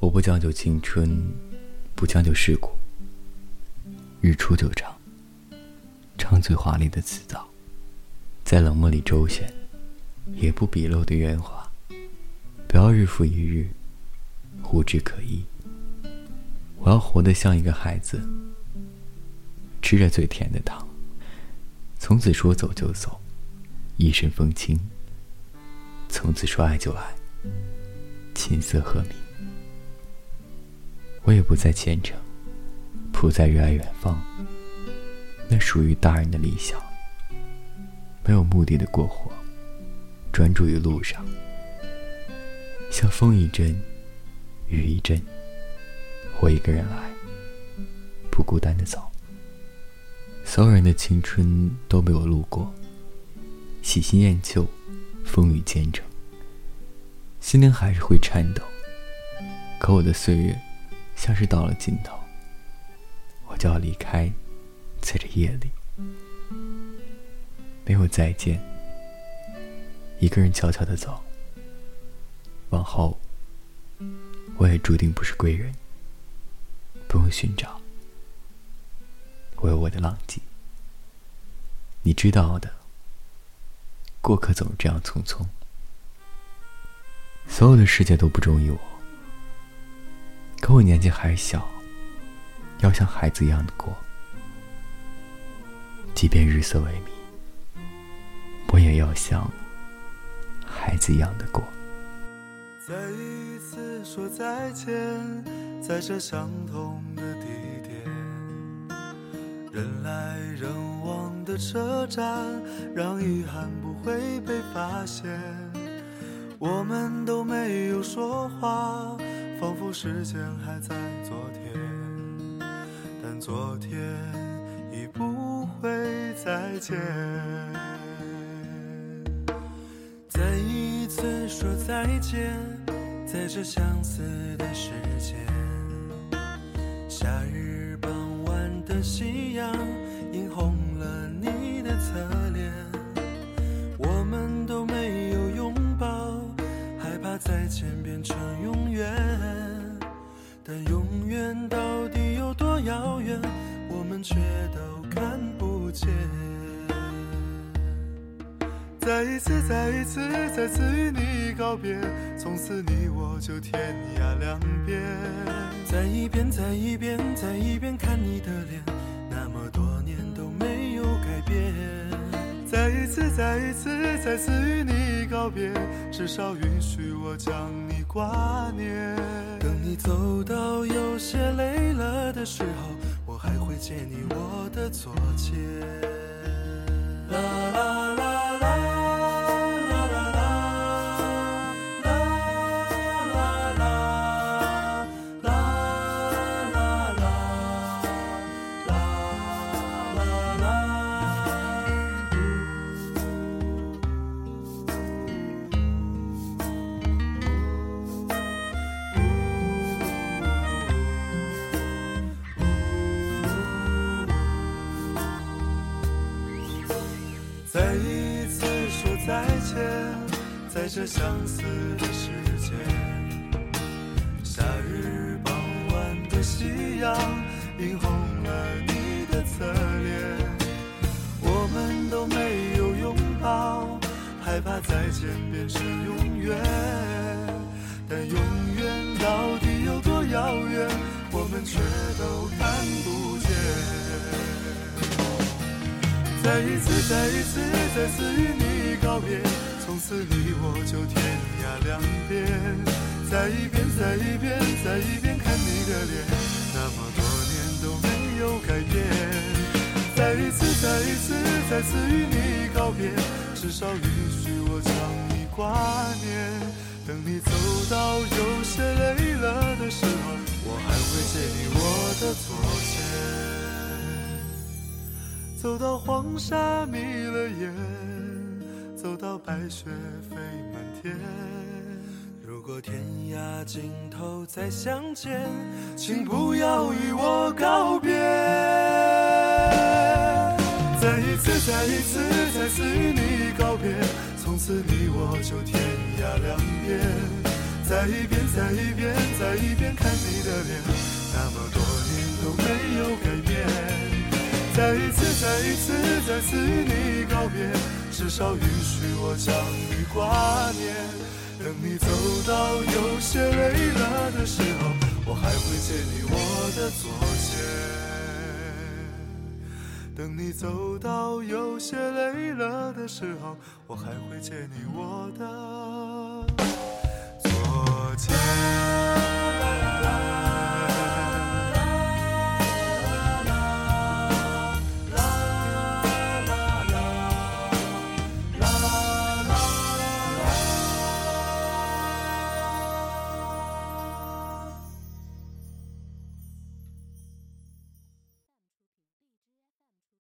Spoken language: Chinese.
我不将就青春，不将就世故。日出就唱，唱最华丽的辞藻，在冷漠里周旋，也不笔漏的圆滑。不要日复一日，无枝可依。我要活得像一个孩子，吃着最甜的糖。从此说走就走，一身风轻。从此说爱就爱，琴瑟和鸣。我也不再虔诚，不再热爱远方。那属于大人的理想，没有目的的过活，专注于路上，像风一阵，雨一阵。我一个人来，不孤单的走。所有人的青春都被我路过，喜新厌旧，风雨兼程。心灵还是会颤抖，可我的岁月像是到了尽头，我就要离开，在这夜里，没有再见，一个人悄悄的走。往后，我也注定不是贵人，不用寻找，我有我的浪迹。你知道的，过客总是这样匆匆。所有的世界都不中意我，可我年纪还小，要像孩子一样的过。即便日色微迷，我也要像孩子一样的过。再一次说再见，在这相同的地点，人来人往的车站，让遗憾不会被发现。我们都没有说话，仿佛时间还在昨天，但昨天已不会再见。再一次说再见，在这相似的时间，夏日傍晚的夕阳却都看不见。再一次，再一次，再次与你告别，从此你我就天涯两边。再一遍，再一遍，再一遍看你的脸，那么多年都没有改变。再一次，再一次，再次与你告别，至少允许我将你挂念。等你走到有些累了的时候，借你我的左肩。再一次说再见，在这相似的时间。夏日傍晚的夕阳映红了你的侧脸，我们都没有拥抱，害怕再见变成永远。但永远到底有多遥远，我们却再一次，再一次，再次与你告别，从此你我就天涯两边。再一遍，再一遍，再一遍看你的脸，那么多年都没有改变。再一次，再一次，再次与你告别，至少允许我将你挂念。等你走到有些累了的时候，我还会借你我的走到黄沙迷了眼，走到白雪飞满天。如果天涯尽头再相见，请不要与我告别。再一次，再一次，再次与你告别，从此你我就天涯两边。再一遍，再一遍，再一遍看你的脸，那么多年都没有改变。再一次，再一次，再次与你告别，至少允许我将你挂念。等你走到有些累了的时候，我还会借你我的左肩。等你走到有些累了的时候，我还会借你我的。昨天。